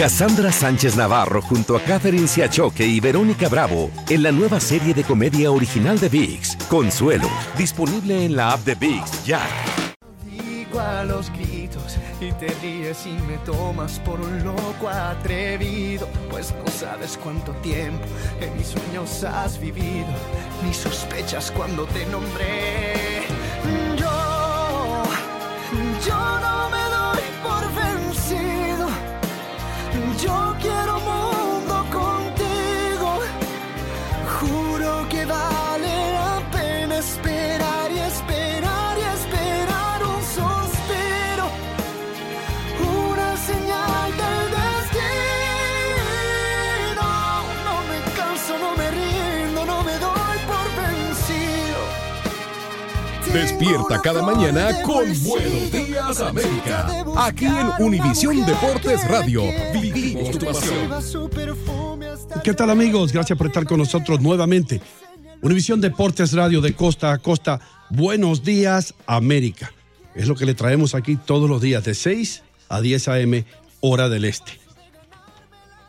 Cassandra Sánchez Navarro junto a Catherine Siachoque y Verónica Bravo en la nueva serie de comedia original de VIX, Consuelo, disponible en la app de VIX ya. Digo a los gritos y te ríes y me tomas por un loco atrevido, pues no sabes cuánto tiempo en mis sueños has vivido, ni sospechas cuando te nombré. Despierta cada mañana con Buenos Días América. Aquí en Univisión Deportes Radio. Vivimos tu pasión. ¿Qué tal amigos? Gracias por estar con nosotros nuevamente. Univisión Deportes Radio de costa a costa. Buenos días América. Es lo que le traemos aquí todos los días de 6 a 10 a.m. hora del este.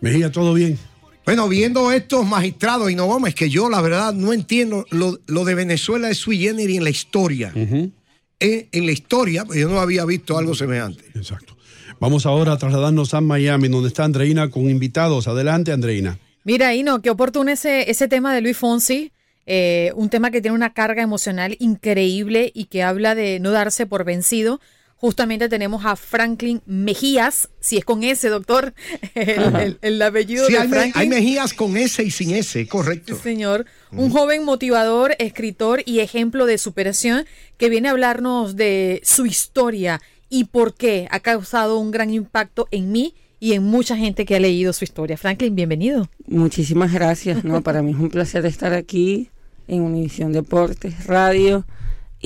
Mejía, ¿todo bien? Bueno, viendo estos magistrados y no vamos, es que yo la verdad no entiendo lo, lo de Venezuela es sui generis en la historia. en, en la historia, pues yo no había visto algo semejante. Exacto. Vamos ahora a trasladarnos a Miami, donde está Andreina con invitados. Adelante, Andreina. Mira, Ino, qué oportuno ese, ese tema de Luis Fonsi, eh, un tema que tiene una carga emocional increíble y que habla de no darse por vencido. Justamente tenemos a Franklin Mejías, si es con ese, doctor, el, el- el apellido Sí, de hay, Franklin. hay mejías con S y sin S, correcto. Sí, señor. Un joven motivador, escritor y ejemplo de superación que viene a hablarnos de su historia y por qué ha causado un gran impacto en mí y en mucha gente que ha leído su historia. Franklin, bienvenido. Muchísimas gracias, ¿no? Para mí es un placer estar aquí en Univisión Deportes Radio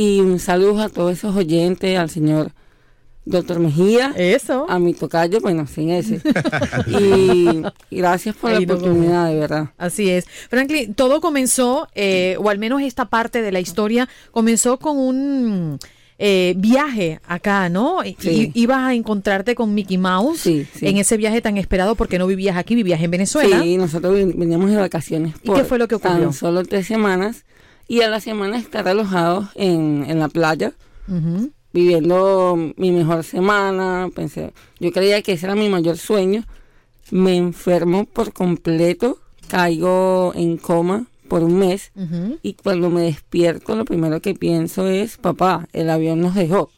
y un saludo a todos esos oyentes, al señor Doctor Mejía, Eso. a mi tocayo, bueno, sin ese. y, y gracias por Ahí la oportunidad, de verdad. Así es. Franklin, todo comenzó, eh, o al menos esta parte de la historia, comenzó con un eh, viaje acá, ¿no? Y- Sí. y- ibas a encontrarte con Mickey Mouse Sí, sí. en ese viaje tan esperado porque no vivías aquí, vivías en Venezuela. Sí, nosotros ven- veníamos de vacaciones. ¿Y qué fue lo que ocurrió? Tan solo tres semanas. Y a la semana estar alojados en, en la playa, viviendo mi mejor semana. Pensé, yo creía que ese era mi mayor sueño. Me enfermo por completo, caigo en coma por un mes. Y cuando me despierto, lo primero que pienso es, papá, el avión nos dejó.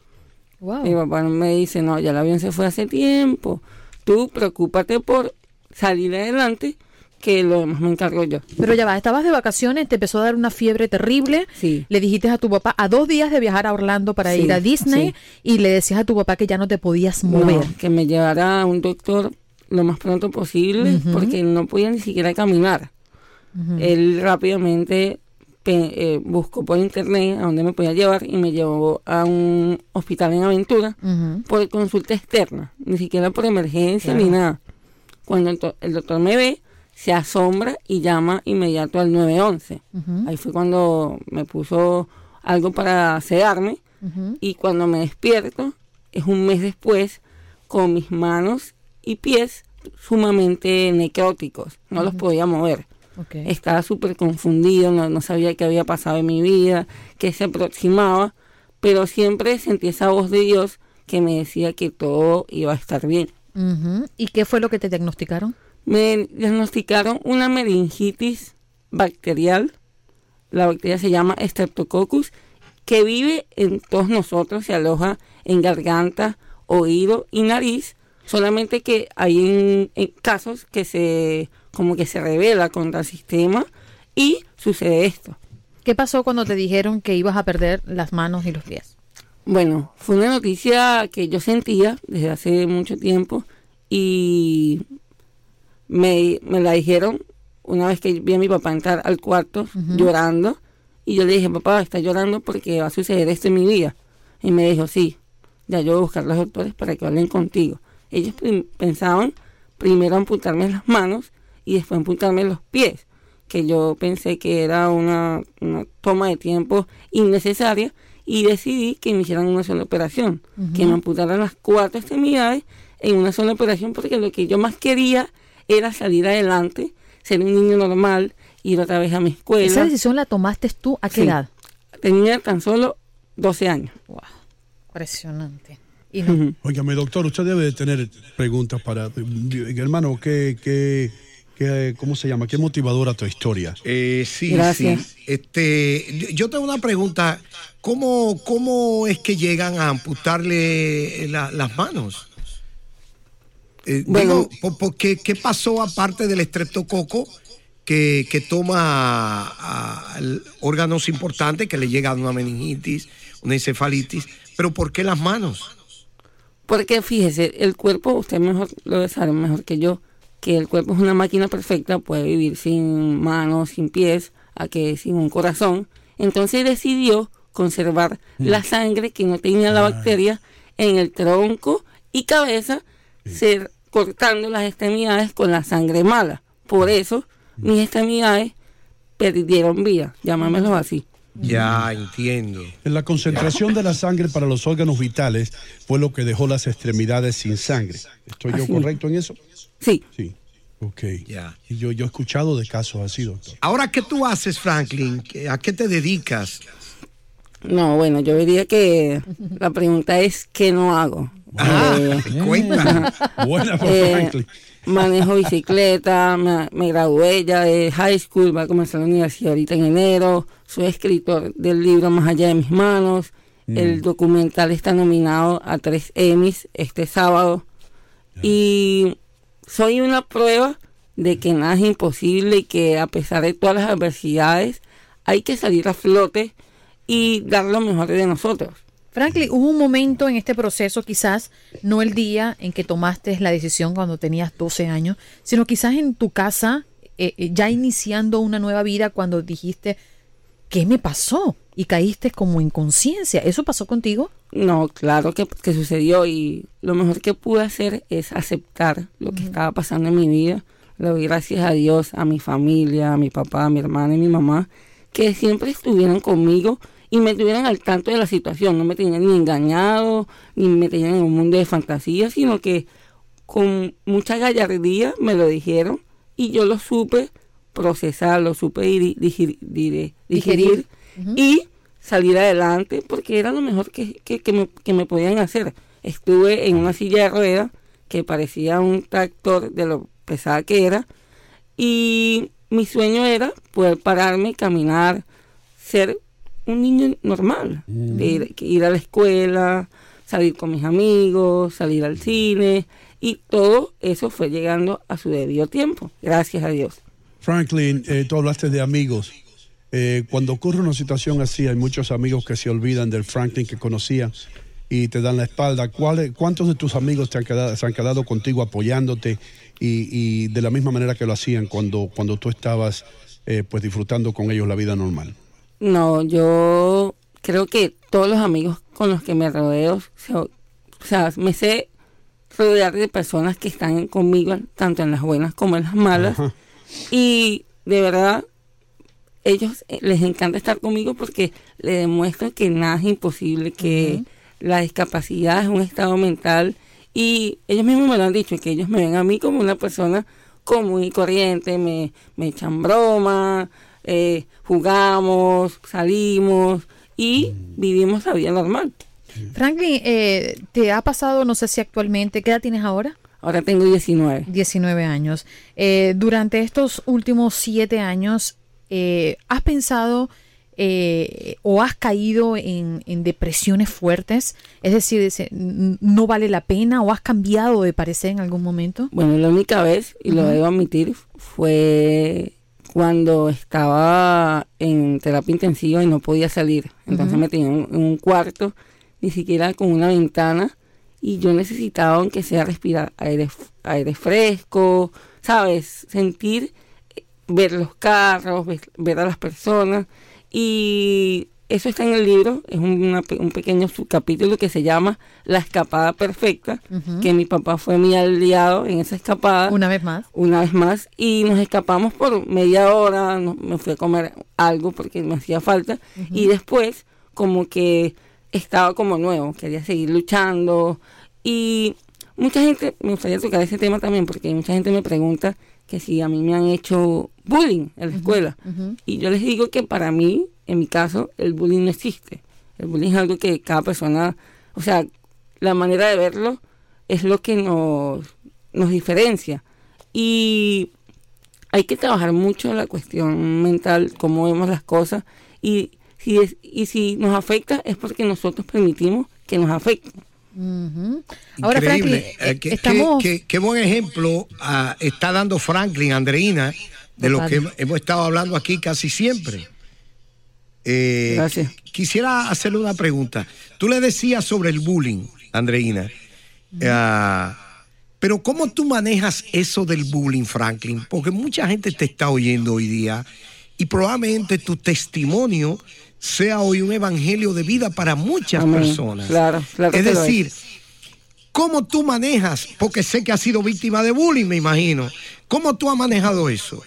Wow. Mi papá me dice, no, ya el avión se fue hace tiempo. Tú preocúpate por salir adelante, que lo demás me encargo yo. Pero ya va, estabas de vacaciones, te empezó a dar una fiebre terrible. Sí. Le dijiste a tu papá a dos días de viajar a Orlando para Sí, ir a Disney sí. y le decías a tu papá que ya no te podías No, mover. que me llevara a un doctor lo más pronto posible, Ujú. porque no podía ni siquiera caminar. Él rápidamente eh, buscó por internet a dónde me podía llevar y me llevó a un hospital en Aventura por consulta externa, ni siquiera por emergencia Claro. ni nada. Cuando el, el doctor me ve, se asombra y llama inmediato al 911. Ujú. Ahí fue cuando me puso algo para sedarme y cuando me despierto es un mes después con mis manos y pies sumamente necróticos, no los podía mover. Estaba súper confundido, no, no sabía qué había pasado en mi vida, qué se aproximaba, pero siempre sentí esa voz de Dios que me decía que todo iba a estar bien. ¿Y qué fue lo que te diagnosticaron? Me diagnosticaron una meningitis bacterial. La bacteria se llama Streptococcus, que vive en todos nosotros, se aloja en garganta, oído y nariz, solamente que hay en, en casos que se como que se revela contra el sistema y sucede esto. ¿Qué pasó cuando te dijeron que ibas a perder las manos y los pies? Bueno, fue una noticia que yo sentía desde hace mucho tiempo y me, me la dijeron una vez que vi a mi papá entrar al cuarto llorando y yo le dije, papá, está llorando porque va a suceder esto en mi vida. Y me dijo, sí, ya yo voy a buscar a los doctores para que hablen contigo. Ellos prim- pensaban primero amputarme las manos y después amputarme los pies, que yo pensé que era una, una toma de tiempo innecesaria y decidí que me hicieran una sola operación, que me amputaran las cuatro extremidades en una sola operación porque lo que yo más quería era salir adelante, ser un niño normal, ir otra vez a mi escuela. ¿Esa decisión la tomaste tú a qué Sí. edad? Tenía tan solo 12 años. Impresionante. Y no. Óigame, doctor, usted debe de tener preguntas para... Hermano, ¿qué, qué, qué, ¿cómo se llama? ¿Qué motivadora tu historia? Eh, sí, Gracias. sí. Este, yo- yo tengo una pregunta. ¿Cómo, cómo es que llegan a amputarle la- las manos? Eh, Bueno. digo, po- po- ¿qué, pasó aparte del estreptococo que, que toma a- órganos importantes que le llega una meningitis, una encefalitis? Pero ¿por qué las manos? Porque fíjese, el cuerpo, usted mejor lo saber mejor que yo, que el cuerpo es una máquina perfecta, puede vivir sin manos, sin pies, a que sin un corazón. Entonces decidió conservar la sangre que no tenía la bacteria en el tronco y cabeza, ser, cortando las extremidades con la sangre mala. Por eso mis extremidades perdieron vida, llamámelo así. Ya entiendo. La concentración de la sangre para los órganos vitales fue lo que dejó las extremidades sin sangre. ¿Estoy yo correcto en eso? Sí. Sí. Ok. Ya. Y yo, yo he escuchado de casos así, doctor. Ahora, ¿qué tú haces, Franklin? ¿Qué- ¿A qué te dedicas? No, bueno, yo diría que la pregunta es ¿qué no hago? Ah, Eh, cuenta. Buena por Eh, Franklin. manejo bicicleta, me, me gradué ya de high school, va a comenzar la universidad ahorita en enero, soy escritor del libro Más allá de mis manos, el documental está nominado a tres Emmys este sábado y soy una prueba de que nada es imposible y que a pesar de todas las adversidades hay que salir a flote y dar lo mejor de nosotros. Franklin, hubo un momento en este proceso, quizás no el día en que tomaste la decisión cuando tenías 12 años, sino quizás en tu casa, eh, eh, ya iniciando una nueva vida, cuando dijiste, ¿qué me pasó? Y caíste como en conciencia. ¿Eso pasó contigo? No, claro que, que sucedió y lo mejor que pude hacer es aceptar lo que estaba pasando en mi vida. Le doy gracias a Dios, a mi familia, a mi papá, a mi hermana y mi mamá, que siempre estuvieron conmigo y me tuvieron al tanto de la situación. No me tenían ni engañado, ni me tenían en un mundo de fantasía, sino que con mucha gallardía me lo dijeron y yo lo supe procesar, lo supe digir- dire- digerir, y salir adelante porque era lo mejor que, que, que me, que me podían hacer. Estuve en una silla de ruedas que parecía un tractor de lo pesada que era y mi sueño era poder pararme, caminar, ser un niño normal, de ir, a la escuela, salir con mis amigos, salir al cine y todo eso fue llegando a su debido tiempo, gracias a Dios. Franklin, eh, tú hablaste de amigos. Eh, cuando ocurre una situación así, hay muchos amigos que se olvidan del Franklin que conocían y te dan la espalda. ¿Cuáles- ¿Cuántos de tus amigos te han quedado, se han quedado contigo apoyándote y, y de la misma manera que lo hacían cuando, cuando tú estabas eh, pues disfrutando con ellos la vida normal? No, yo creo que todos los amigos con los que me rodeo, se- o sea, me sé rodear de personas que están conmigo, tanto en las buenas como en las malas. Y de verdad, ellos eh, les encanta estar conmigo porque les demuestro que nada es imposible, que la discapacidad es un estado mental. Y ellos mismos me lo han dicho, que ellos me ven a mí como una persona común y corriente, me, me echan broma, eh, jugamos, salimos y vivimos la vida normal. Franklin, eh, ¿te ha pasado, no sé si actualmente, qué edad tienes ahora? Ahora tengo 19. 19 años. Eh, durante estos últimos siete años, eh, ¿has pensado eh, o has caído en, en depresiones fuertes? Es decir, ¿no vale la pena o has cambiado de parecer en algún momento? Bueno, la única vez, y lo debo admitir, fue cuando estaba en terapia intensiva y no podía salir. Entonces me tenían en un cuarto, ni siquiera con una ventana, y yo necesitaba, aunque sea respirar aire, aire fresco, ¿sabes? Sentir, eh, ver los carros, ver, ver a las personas. Y eso está en el libro, es una pe- un pequeño subcapítulo que se llama La escapada perfecta, que mi papá fue mi aliado en esa escapada. Una vez más. Una vez más. Y nos escapamos por media hora, no- me fui a comer algo porque me hacía falta. Y después, como que estaba como nuevo, quería seguir luchando. Y mucha gente, me gustaría tocar ese tema también, porque mucha gente me pregunta que si a mí me han hecho bullying en la escuela. Y yo les digo que para mí, en mi caso, el bullying no existe. El bullying es algo que cada persona, o sea, la manera de verlo es lo que nos, nos diferencia. Y hay que trabajar mucho la cuestión mental, cómo vemos las cosas. Y si, es- y si nos afecta es porque nosotros permitimos que nos afecte. Ujú. Ahora, Increíble. Franklin, Eh, eh, qué, estamos... qué- qué- qué buen ejemplo ah, está dando Franklin, Andreina, de lo que hemos estado hablando aquí casi siempre. Eh, Gracias. Quisiera hacerle una pregunta. Tú le decías sobre el bullying, Andreina. Ah, pero ¿cómo tú manejas eso del bullying, Franklin? Porque mucha gente te está oyendo hoy día y probablemente tu testimonio sea hoy un evangelio de vida para muchas Amén. personas. Claro, claro Es que lo es. decir, ¿cómo tú manejas? Porque sé que has sido víctima de bullying, me imagino. ¿Cómo tú has manejado eso?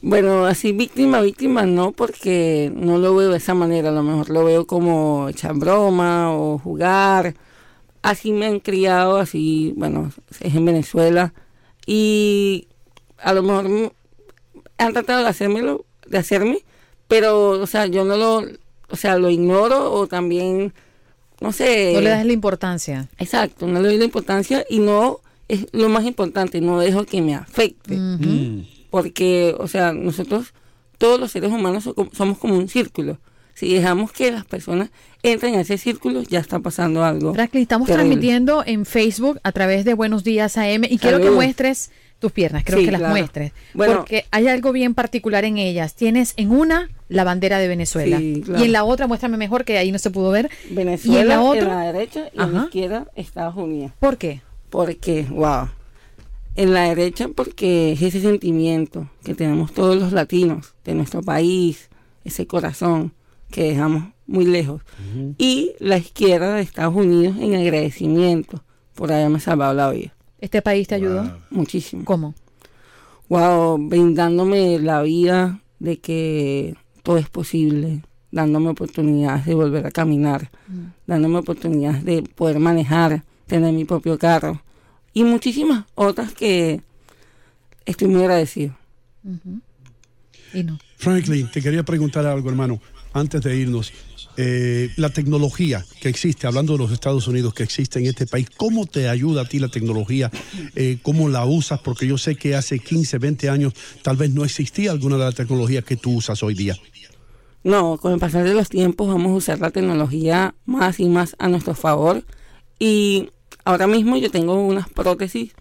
Bueno, así víctima, víctima no, porque no lo veo de esa manera. A lo mejor lo veo como echar broma o jugar. Así me han criado, así, bueno, es en Venezuela. Y a lo mejor han tratado de hacérmelo, de hacerme, pero, o sea, yo no lo, o sea, lo ignoro o también, no sé. No le das la importancia. Exacto, no le doy la importancia y no es lo más importante, no dejo que me afecte. Ujú. Porque, o sea, nosotros, todos los seres humanos somos como un círculo. Si dejamos que las personas entren en ese círculo, ya está pasando algo. Franklin, estamos terrible. transmitiendo en Facebook a través de Buenos Días AM y quiero que muestres tus piernas, creo Sí, que las claro. muestres. Bueno. porque hay algo bien particular en ellas. Tienes en una la bandera de Venezuela Sí, claro. y en la otra, muéstrame mejor que ahí no se pudo ver. Venezuela y en la en otra, la derecha y en la izquierda Estados Unidos. ¿por qué? Porque, wow. En la derecha porque es ese sentimiento que tenemos todos los latinos de nuestro país, ese corazón que dejamos muy lejos. Y la izquierda de Estados Unidos en agradecimiento por haberme salvado la vida. ¿Este país te ayudó? Muchísimo. ¿Cómo? Wow, brindándome la vida de que todo es posible, dándome oportunidades de volver a caminar, dándome oportunidades de poder manejar, tener mi propio carro y muchísimas otras que estoy muy agradecido. Ujú. Y no. Franklin, te quería preguntar algo, hermano, antes de irnos. Eh, la tecnología que existe, hablando de los Estados Unidos, que existe en este país, ¿cómo te ayuda a ti la tecnología? Eh, ¿Cómo la usas? Porque yo sé que hace 15, 20 años tal vez no existía alguna de las tecnologías que tú usas hoy día. No, con el pasar de los tiempos vamos a usar la tecnología más y más a nuestro favor. Y ahora mismo yo tengo unas prótesis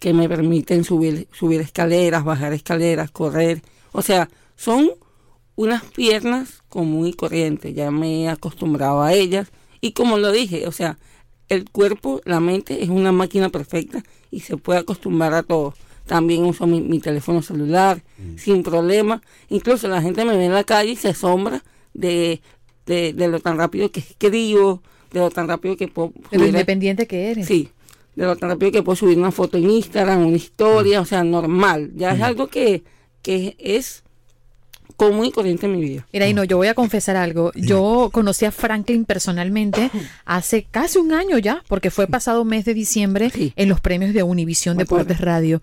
que me permiten subir, subir escaleras, bajar escaleras, correr. O sea, son unas piernas común y corriente. Ya me he acostumbrado a ellas. Y como lo dije, o sea, el cuerpo, la mente es una máquina perfecta y se puede acostumbrar a todo. También uso mi, mi teléfono celular sin problema. Incluso la gente me ve en la calle y se asombra de, de, de lo tan rápido que escribo, de lo tan rápido que puedo De lo subir- independiente que eres. Sí, de lo tan rápido que puedo subir una foto en Instagram, una historia, o sea, normal. Ya es algo que, que es común y corriente en mi vida. Mira, y no, yo voy a confesar algo. Yo conocí a Franklin personalmente hace casi un año ya, porque fue pasado mes de diciembre en los premios de Univisión Deportes Radio.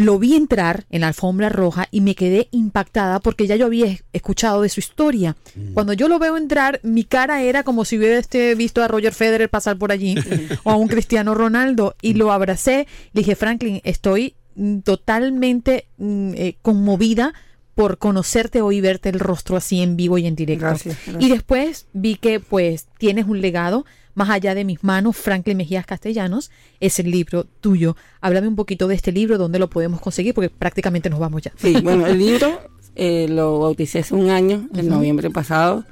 Lo vi entrar en la alfombra roja y me quedé impactada porque ya yo había es- escuchado de su historia. Cuando yo lo veo entrar, mi cara era como si hubiera este, visto a Roger Federer pasar por allí o a un Cristiano Ronaldo y lo abracé. Le dije, Franklin, estoy mm, totalmente mm, eh, conmovida por conocerte hoy y verte el rostro así en vivo y en directo. Gracias, gracias. Y después vi que pues tienes un legado más allá de mis manos, Franklin Mejías Castellanos, es el libro tuyo. Háblame un poquito de este libro, dónde lo podemos conseguir, porque prácticamente nos vamos ya. Sí, bueno, el libro eh, lo bauticé hace un año, en Ujú. noviembre pasado,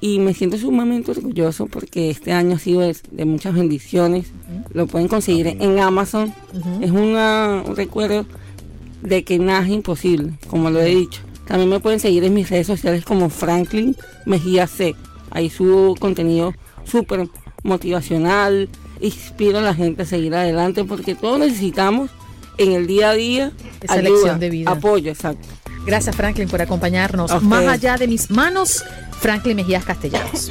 y me siento sumamente orgulloso porque este año ha sido de, de muchas bendiciones. Lo pueden conseguir en Amazon. Es una- un recuerdo de que nada es imposible, como lo he dicho. También me pueden seguir en mis redes sociales como Franklin Mejía C. Ahí subo contenido súper motivacional, inspiro a la gente a seguir adelante porque todos necesitamos en el día a día Esa ayuda, de vida. apoyo, exacto. Gracias Franklin por acompañarnos. Más allá de mis manos, Franklin Mejías Castellanos.